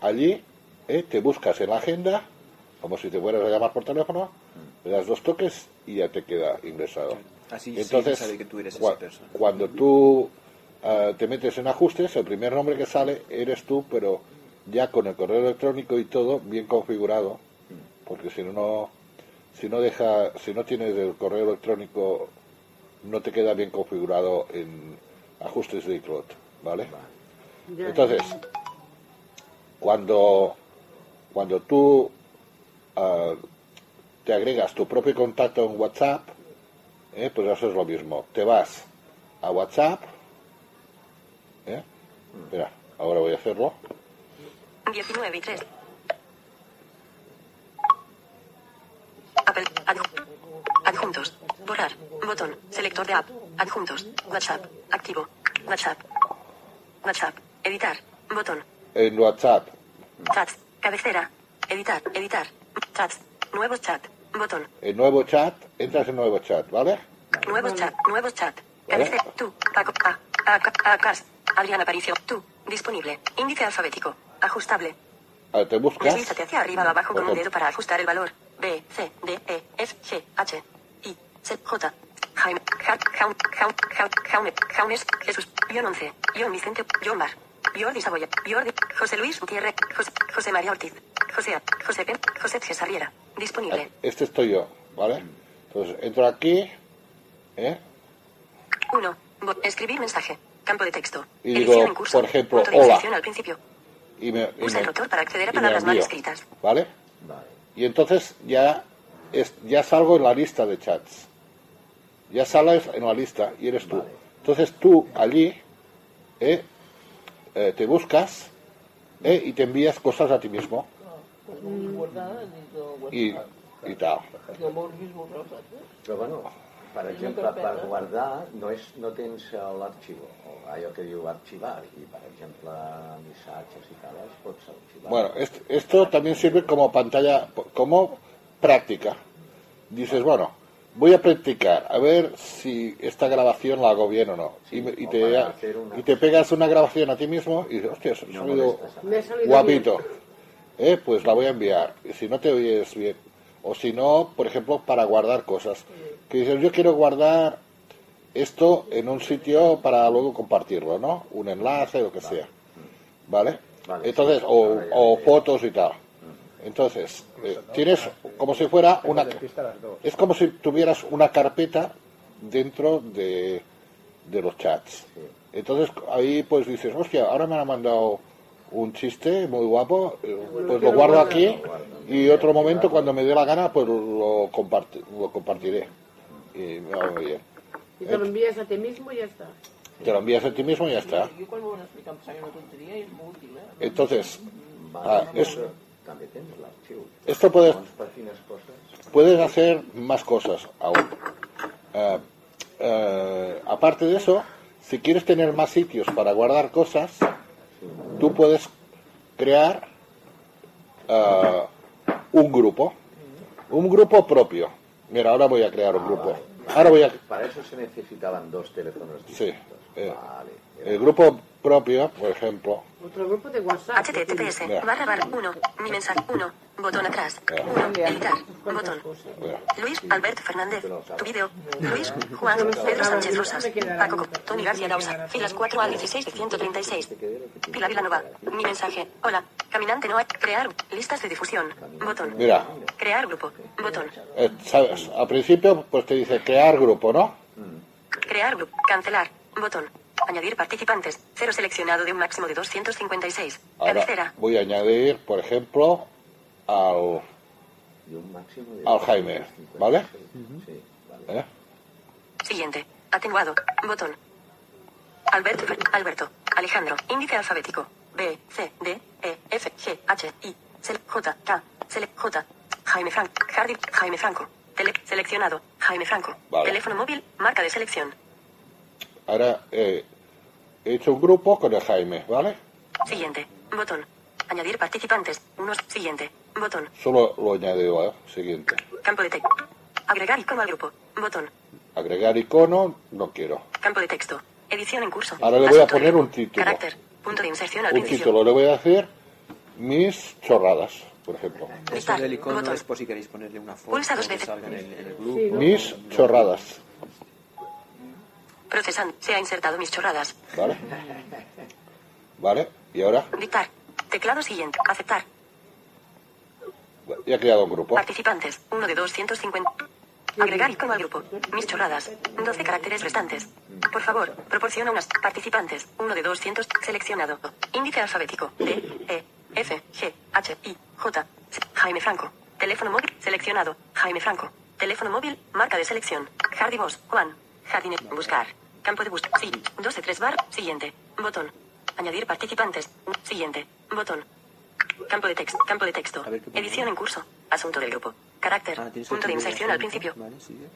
allí, eh, te buscas en la agenda, como si te fueras a llamar por teléfono, le das dos toques y ya te queda ingresado. Así Entonces, sí que tú eres cua- esa persona. cuando tú ah, te metes en ajustes, el primer nombre que sale eres tú, pero ya con el correo electrónico y todo bien configurado, porque si no, no si no deja, si no tienes el correo electrónico, no te queda bien configurado en ajustes de iCloud, ¿vale? Entonces, cuando, cuando tú ah, te agregas tu propio contacto en WhatsApp, eh, pues haces lo mismo. Te vas a WhatsApp. ¿eh? Espera, ahora voy a hacerlo. 19 y 3. Apple. adju- adjuntos. Borrar. Botón. Selector de app. Adjuntos. WhatsApp. Activo. WhatsApp. WhatsApp. Editar. Botón. En WhatsApp, Chats. Cabecera. Editar. Editar. Chats. Nuevos chat. Botón. en nuevo chat, entras en nuevo chat, ¿vale? Nuevos chat. Nuevos chat. ¿Vale? Cabecera. Tú. Paco. A. A. A. A. Cas. Adrián Aparicio. Tú. Disponible. Índice alfabético. Ajustable. Ah, Te buscas. Deslízate hacia arriba o abajo con un dedo para ajustar el valor. B, C, D, E, F, G, H, I, C, J. Jaime, Ja- Jaun- Jaun- Jaun- Jaumes, Jesús, Guión 11, Guión Vicente, Guión Mar, Jordi Saboya, Jordi, José Luis Gutiérrez, José, José María Ortiz, José, A, José Pen, José Cesariera, disponible. Este estoy yo, ¿vale? Entonces entro aquí, ¿eh? 1. Escribir mensaje. Campo de texto. Y Edición digo, en curso. por ejemplo, hola. al principio. Y me, y Usa me- el rotor para acceder a palabras mal escritas. ¿Vale? Y entonces ya, es, ya salgo en la lista de chats. Ya sales en la lista y eres tú. Entonces tú allí eh, eh, te buscas eh, y te envías cosas a ti mismo. Y, y tal. Pero bueno, per exemple, per guardar no, és, no tens l'arxiu, o allò que diu arxivar, i per exemple, missatges i tal, els pots arxivar. Bueno, est- esto también sirve como pantalla, como práctica. Dices, bueno, voy a practicar, a ver si esta grabación la hago bien o no. Y, y te, una- y te pegas una grabación a ti mismo y dices, hostia, eso ha no salido guapito. Eh, pues la voy a enviar. Y si no te oyes bien, o si no, por ejemplo, para guardar cosas. Que dices, yo quiero guardar esto en un sitio para luego compartirlo, ¿no? Un enlace o lo que sea. ¿Vale? Vale, Entonces, sí. o, ya fotos y tal. Entonces, eh, tienes como si fuera una... Es como si tuvieras una carpeta dentro de, de los chats. Entonces ahí pues dices, hostia, ahora me han mandado un chiste muy guapo, eh, pues lo guardo aquí y otro momento cuando me dé la gana pues lo, comparti- lo compartiré. Y me va muy bien. Y te lo envías a ti mismo y ya está. Te lo envías a ti mismo y ya está. Una útil, eh? Entonces, ah, es- esto puedes, puedes hacer más cosas aún. Eh, eh, aparte de eso, si quieres tener más sitios para guardar cosas, tú puedes crear eh, un grupo, un grupo propio. Mira, ahora voy a crear un grupo. Ahora voy a Para eso se necesitaban dos teléfonos Sí, distintos. eh, Vale. el grupo propio, por ejemplo. Otro grupo de WhatsApp. HTTPS, barra barra 1, mi mensaje 1, botón atrás, Ya. 1, editar, botón. Luis Alberto Fernández, tu vídeo. Luis, Juan, Pedro Sánchez Rosas, Paco, Co- Tony García Dausa, filas 4 al 16 de 136. Pilar Vilanova, mi mensaje, hola, caminante no hay, crear, listas de difusión, botón. Mira, Crear grupo, botón. eh, sabes, al principio pues te dice crear grupo, ¿no? Crear grupo, cancelar, botón. Añadir participantes, cero seleccionado de un máximo de 256. Ahora Cabecera, voy a añadir, por ejemplo, al, Y un máximo de al Jaime, ¿vale? Sí, vale. ¿Eh? Siguiente. Atenuado. Botón. Alberto. Alberto. Alejandro. Índice alfabético. B, C, D, E, F, G, H, I, Sele- J, K, Sele- J. Jaime Franco. Hardy. Jaime Franco. Tele- seleccionado. Jaime Franco. Vale. Teléfono móvil. Marca de selección. Ahora eh, he hecho un grupo con el Jaime, ¿vale? Siguiente. Botón. Añadir participantes. Unos. Siguiente. Botón. Solo lo añadido, ¿eh? Siguiente. Campo de texto. Agregar icono al grupo. Botón. Agregar icono, no quiero. Campo de texto. Edición en curso. Ahora le voy a poner un título. Carácter. Punto de inserción al Un principio. título, le voy a decir mis chorradas, por ejemplo. Eso del icono botón. es por si queréis ponerle una foto Pulsa dos que veces. salga en el, en el Sí, grupo. ¿no? Mis chorradas, Procesando. Se ha insertado mis chorradas. ¿vale? ¿Vale? Y ahora Dictar. Teclado siguiente. Aceptar. ya he creado un grupo. Participantes. 1 de 250. Agregar icono al grupo. Mis chorradas. 12 caracteres restantes. Por favor, proporciona unas participantes. 1 de 200. Seleccionado. Índice alfabético. D, E, F, G, H, I, J. Jaime Franco. Teléfono móvil. Seleccionado. Jaime Franco. Teléfono móvil. Marca de selección. Hardy Boss. Juan. Jardine. Buscar. Campo de búsqueda. Sí. 2 de 3 bar. Siguiente. Botón. Añadir participantes. Siguiente. Botón. Campo de texto. Campo de texto. A ver qué pone. Edición en curso. Asunto del grupo. Carácter. Ah, punto de inserción al principio. Vale, sigue.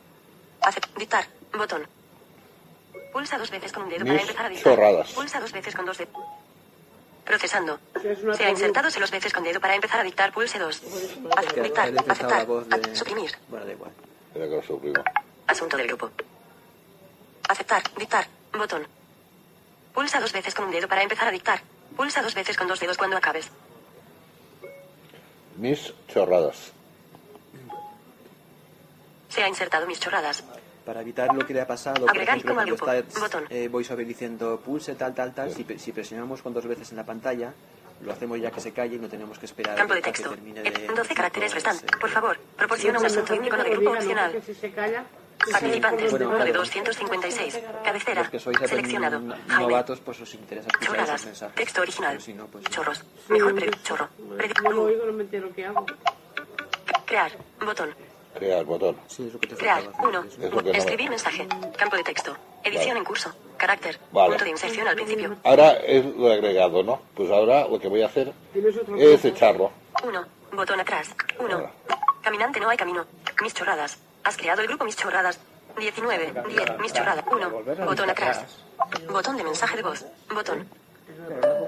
Dictar. Botón. Pulsa dos veces con un dedo Mis para empezar a dictar. chorradas. Pulsa dos veces con dos dedos. Procesando. Se ha insertado se los veces con dedo para empezar a dictar. Pulse dos. Que Dictar. Aceptar. de... Suprimir. Bueno, da igual. Asunto del grupo. Aceptar. Dictar. Botón. Pulsa dos veces con un dedo para empezar a dictar. Pulsa dos veces con dos dedos cuando acabes. Mis chorradas. Se ha insertado mis chorradas. Para evitar lo que le ha pasado, por Agregar ejemplo, al cuando grupo. está eh, VoiceOver diciendo pulse tal, tal, tal, si, si presionamos con dos veces en la pantalla, lo hacemos ya que se calle y no tenemos que esperar Campo de a que texto. termine de... 12 caracteres restantes. Por favor, proporciona un asunto y un icono de grupo opcional. Que si se calla. Participantes, Bueno, 1 de claro. 256. Cabecera. Los que sois Seleccionado. novatos, pues os interesa escuchar esos Chorradas. mensajes. Texto original. Pero si no, pues... Chorros. Sí, Mejor pre chorro. Predi- No lo oigo, no me entero qué hago. Crear. Botón. Crear botón. Sí, es lo que te Crear. faltaba hacer, 1. eso. Es lo que no- Escribir mensaje. Campo de texto. Edición Vale. en curso. Carácter. Vale. Punto de inserción al principio. Ahora es lo he agregado, ¿no? Pues ahora lo que voy a hacer es echarlo. 1. Botón atrás. 1. Ahora. Caminante no hay camino. Mis chorradas. Has creado el grupo Mis chorradas. 19, 10, mis chorradas, 1, botón atrás, botón de mensaje de voz, botón.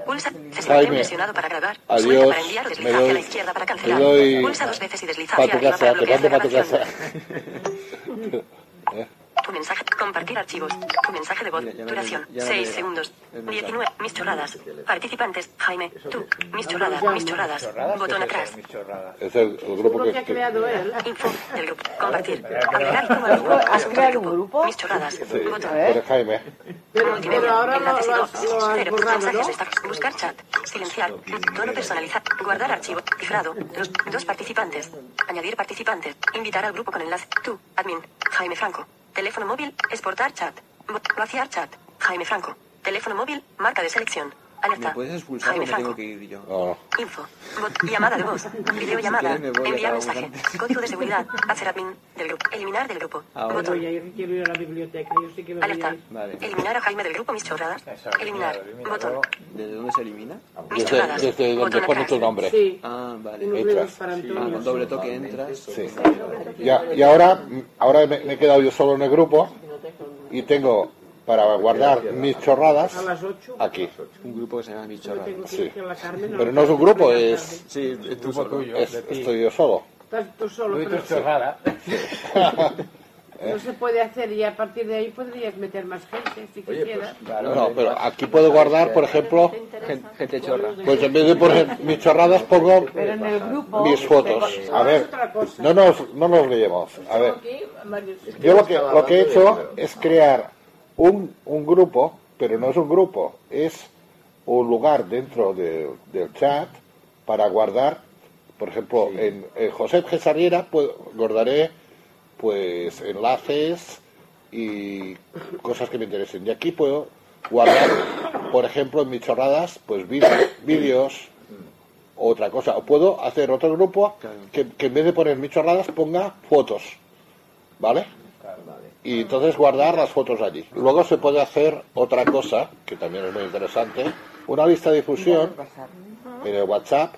Pulsa, Jaime, presionado para grabar, adiós, suelta para enviar desliza hacia la izquierda para cancelar, doy pulsa dos veces y desliza hacia arriba para bloquear la grabación. Tu mensaje, compartir archivos, tu mensaje de voz, Mira, ya me- duración, ya me 6 llega segundos, el mensaje. 19, mis chorradas, participantes, Jaime, tú, mis chorradas, mis chorradas, botón ¿qué es atrás. Es el, el grupo que, que ha creado él. info, del grupo, compartir, agregar como al grupo, ¿Has creado un grupo? mis chorradas, sí, botón. pero Jaime, Pero, ahora lo, has, buscar chat, silenciar, tono personalizar, guardar archivo, cifrado, los dos participantes, añadir participantes, invitar al grupo con enlace, tú, admin, Jaime Franco, teléfono móvil, exportar chat, vaciar chat, Jaime Franco, teléfono móvil, marca de selección, alerta, ¿Me puedes expulsar o Jaime me tengo Franco, que ir yo? no, no. info, bot, llamada de voz, videollamada, Si quieres me voy, enviar mensaje, antes. código de seguridad, hacer admin, del grupo, eliminar del grupo, Ahora. botón, Voy a ir, quiero ir a la biblioteca. Yo sí que me alerta. Vale. eliminar a Jaime del grupo, mis chorradas, Eso, eliminar, eliminado, botón. ¿Desde dónde se elimina? mis Desde, chorradas, desde donde pone tu nombre. Sí, Ah, vale. Entras. para Ah, con doble toque entras. Sí. Y ahora, ahora me, me he quedado yo solo en el grupo y tengo para guardar mis chorradas A las 8. aquí. Un grupo que se llama Mis Chorradas. Sí. Pero no es un grupo, es, Sí, es tú Grupo solo. tuyo, es- estoy yo solo. Estás tú solo. Pero tu chorrada. no se puede hacer y a partir de ahí podrías meter más gente si quisieras. Claro, No, pero aquí puedo guardar, por ejemplo, Gen- Gente chorra. pues en vez de poner mis chorradas pongo Pero en el grupo... mis fotos. A ver, no nos, no nos liemos. A ver, yo lo que, lo que he hecho es crear un, un grupo, pero no es un grupo, es un lugar dentro de- del chat para guardar, por ejemplo, en, en José Gesariera pues, guardaré pues enlaces y cosas que me interesen. Y aquí puedo guardar, por ejemplo, en mis chorradas, pues vídeo- vídeos, otra cosa. O puedo hacer otro grupo que, que en vez de poner mis chorradas ponga fotos. ¿Vale? Y entonces guardar las fotos allí. Luego se puede hacer otra cosa, que también es muy interesante, una lista de difusión en el WhatsApp.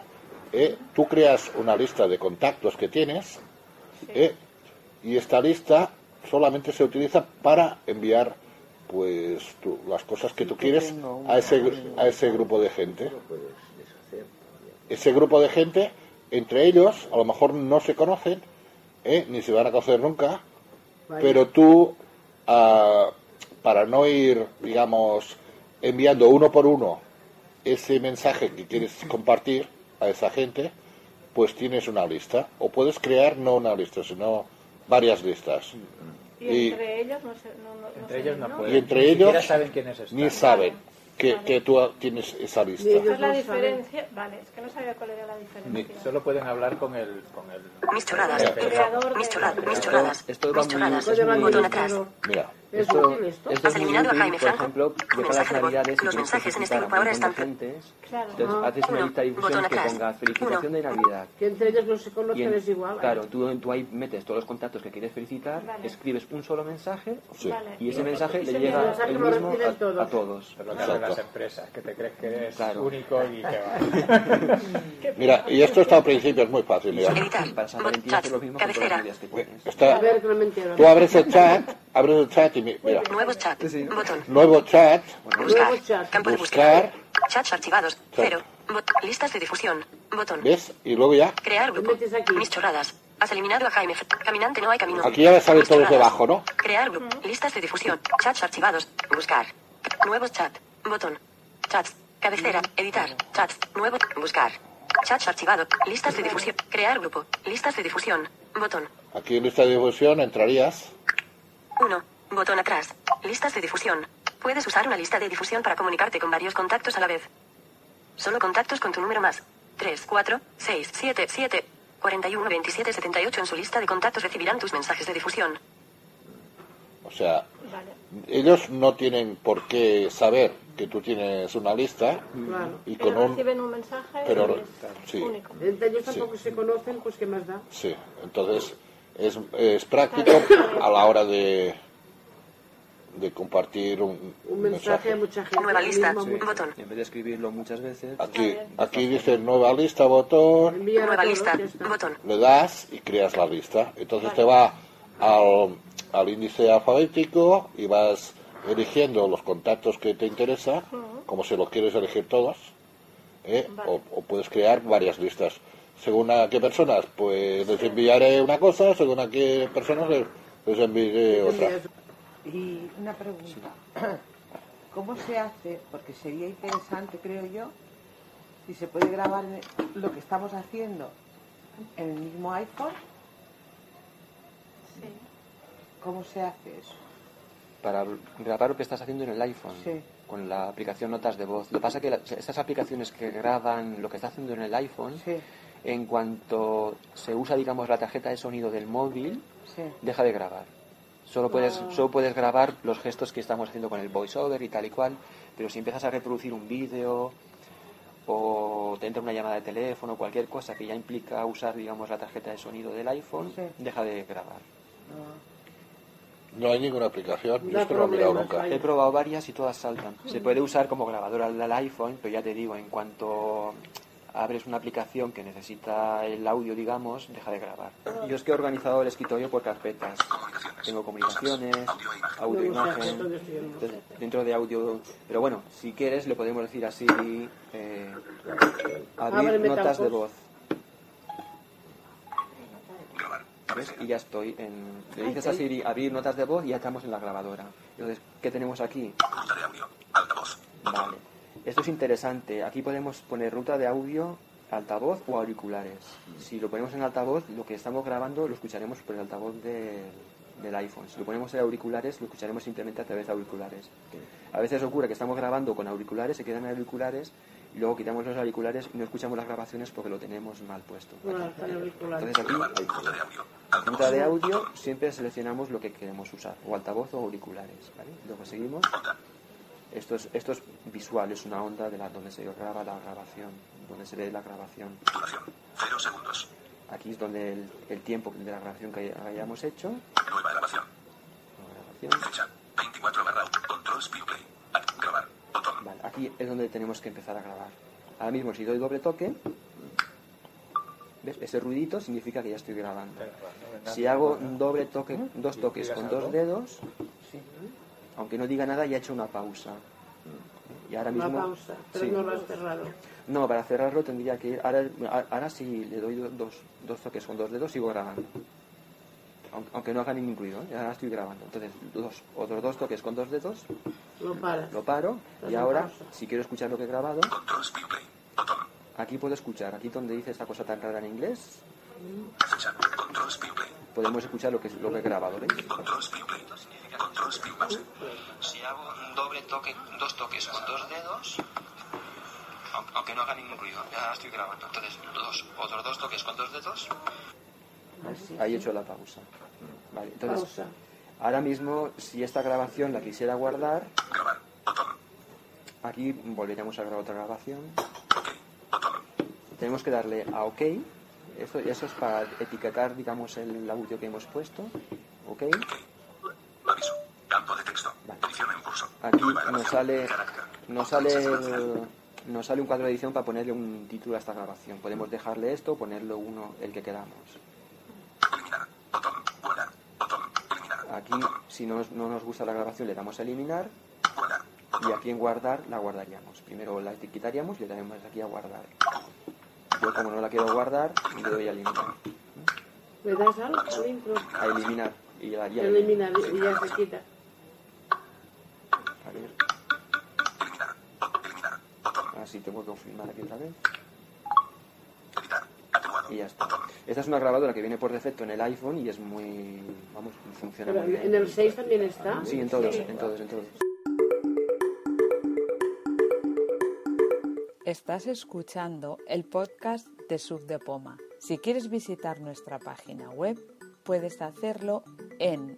eh, tú creas una lista de contactos que tienes eh, y esta lista solamente se utiliza para enviar pues tú- las cosas que tú quieres a ese, a ese grupo de gente. Ese grupo de gente, entre ellos, a lo mejor no se conocen, eh, ni se van a conocer nunca, pero tú, ah, para no ir, digamos, enviando uno por uno ese mensaje que quieres compartir a esa gente, pues tienes una lista. O puedes crear no una lista, sino varias listas. Y Y- entre ellos no sé, no, Entre ellos no pueden. Y entre Ni ellos saben ni saben que, que tú tienes esa lista. Esa es la diferencia. Vale, es que no sabía cuál era la diferencia. Solo pueden hablar con el... Con el Mis chorradas, el creador mis de- chorradas, mis chorradas, Esto va mis muy, chorradas, es muy botón atrás. Mira, ¿Es Esto, útil esto? esto Has es muy útil, por ejemplo, de voz. navidades y Los mensajes en este grupo ahora están- Claro. entonces Ah. haces una Uno, lista de difusión botón que atrás. ponga felicitación de Navidad. Que entre ellos no se Y conocen en- es igual. claro, tú, tú ahí metes todos los contactos que quieres felicitar, Vale. escribes un solo mensaje Sí. Vale. y ese mensaje le ese llega el mismo a, todos. a todos. Es que hacen las empresas, que te crees que eres Claro. único y que va. mira, y esto está al principio, es muy fácil. Mira. Editar, Para San Valentín chat, haces lo mismo todas las cabecera, ideas que tienes. A Está, ver, que no me entero. tú abres el chat, abres el chat y mi- mira, nuevos chat, botón, nuevo chat, buscar, Nuevo chat. campo de buscar, búsqueda, chats archivados, cero, bot, listas de difusión, botón, ¿ves? Y luego ya, crear grupo, aquí. mis chorradas, has eliminado a Jaime, caminante no hay camino, aquí ya me todos chorradas. debajo, ¿no? crear grupo, listas de difusión, chats archivados, buscar, nuevos chat, botón, chats, cabecera, editar, chats, nuevo, buscar, chats archivados, listas de difusión, crear grupo, listas de difusión, botón, Aquí en lista de difusión entrarías, 1. Botón atrás. Listas de difusión. Puedes usar una lista de difusión para comunicarte con varios contactos a la vez. Solo contactos con tu número más. 3, 4, 6, 7, 7, 41, 27, 78 en su lista de contactos recibirán tus mensajes de difusión. o sea, Vale. ellos no tienen por qué saber que tú tienes una lista Claro. y con Pero un... reciben un mensaje Pero- y es sí. único. Entre ellos tampoco se conocen, pues ¿qué más da? Sí, entonces es, es práctico a la hora de, de compartir un, Un mensaje a mucha gente. Nueva lista. Botón. En vez de escribirlo muchas veces, Aquí, aquí dice nueva lista, botón, Nueva lista. Botón. le das y creas la lista. Entonces te va al, al índice alfabético y vas eligiendo los contactos que te interesa, como si los quieres elegir todos, ¿eh? o, o puedes crear varias listas. Según a qué personas, pues les enviaré una cosa, según a qué personas les, les enviaré otra. Y una pregunta. ¿Cómo se hace? Porque sería interesante, creo yo, si se puede grabar lo que estamos haciendo en el mismo iPhone. Sí. ¿Cómo se hace eso? Para grabar lo que estás haciendo en el iPhone. Sí. Con la aplicación Notas de Voz. Lo que pasa es que la- estas aplicaciones que graban lo que estás haciendo en el iPhone, Sí, en cuanto se usa, digamos, la tarjeta de sonido del móvil, sí. deja de grabar. Solo puedes, Ah. solo puedes grabar los gestos que estamos haciendo con el voiceover y tal y cual, pero si empiezas a reproducir un vídeo o te entra una llamada de teléfono, cualquier cosa que ya implica usar, digamos, la tarjeta de sonido del iPhone, Sí. deja de grabar. No hay ninguna aplicación, yo Da es que no he mirado nunca. He probado varias y todas saltan. Se puede usar como grabadora del iPhone, pero ya te digo, en cuanto abres una aplicación que necesita el audio, digamos, deja de grabar. Yo es que he organizado el escritorio por carpetas. Tengo comunicaciones, audio, imagen. Entonces, dentro de audio. Pero bueno, si quieres, le podemos decir así: eh, abrir Ábreme notas de voz. ¿Ves? Y ya estoy. En, le dices a Siri abrir notas de voz y ya estamos en la grabadora. Entonces, ¿qué tenemos aquí? Vale. Esto es interesante. Aquí podemos poner ruta de audio, altavoz o auriculares. Si lo ponemos en altavoz, lo que estamos grabando lo escucharemos por el altavoz del, del iPhone. Si lo ponemos en auriculares, lo escucharemos simplemente a través de auriculares. A veces ocurre que estamos grabando con auriculares, se quedan en auriculares, y luego quitamos los auriculares y no escuchamos las grabaciones porque lo tenemos mal puesto. Entonces aquí, en ruta de audio, siempre seleccionamos lo que queremos usar, o altavoz o auriculares. ¿vale? Luego seguimos. Esto es, esto es visual, es una onda de la, donde se graba la grabación, donde se ve la grabación. Duración. Cero segundos. Aquí es donde el, el tiempo de la grabación que hayamos hecho. Nueva grabación. la grabación. Fecha. 24 barra. Control speed play. Ad- Grabar. Botón. Vale, aquí es donde tenemos que empezar a grabar. Ahora mismo si doy doble toque, ¿ves? Ese ruidito significa que ya estoy grabando. Si hago un doble toque, dos toques con dos dedos, aunque no diga nada, ya he hecho una pausa. Y ahora Una mismo, pausa, pero sí. no lo has cerrado. No, para cerrarlo tendría que ir. Ahora, ahora si le doy do- dos, dos toques con dos dedos, sigo grabando. Aunque, aunque no haga ningún ruido, ¿eh? ahora estoy grabando. Entonces, dos, otros dos toques con dos dedos, Lo paras. lo paro y ahora, pausa. si quiero escuchar lo que he grabado, Control speed play. Botón. aquí puedo escuchar. Aquí donde dice esta cosa tan rara en inglés, podemos escuchar lo que, lo que he grabado. ¿veis? Si hago un doble toque, dos toques con dos dedos, aunque no haga ningún ruido, ya estoy grabando. Entonces, dos, otros dos toques con dos dedos, ahí he hecho la pausa. Vale, entonces, Pausa. ahora mismo, si esta grabación la quisiera guardar, Grabar. Botón. aquí volveríamos a grabar otra grabación. Ok. Botón. Tenemos que darle a OK. Eso, eso es para etiquetar, digamos, el audio que hemos puesto. OK. Aviso. Campo de texto. Vale. Edición en curso. Aquí nos sale, nos sale, nos sale un cuadro de edición para ponerle un título a esta grabación. Podemos dejarle esto, ponerle uno, el que queramos. Eliminar. Botón. Guardar. Botón. Eliminar. Aquí, si no, no nos gusta la grabación, le damos a eliminar y aquí en guardar la guardaríamos. Primero la etiquetaríamos y le daremos aquí a guardar. Yo como no la quiero guardar, le doy a eliminar. ¿Le das al, al intro? A eliminar. Y ya, ya Elimina y ya se quita. A ver. Eliminar. Eliminar. Botón. Así tengo que confirmar aquí otra vez. Editar. Atenuado. Y ya está. Esta es una grabadora que viene por defecto en el iPhone y es muy... Vamos, funciona Pero muy bien. en el 6 también está. Sí, en todos, en todos, en todos. Estás escuchando el podcast de Sub de Poma. Si quieres visitar nuestra página web, puedes hacerlo en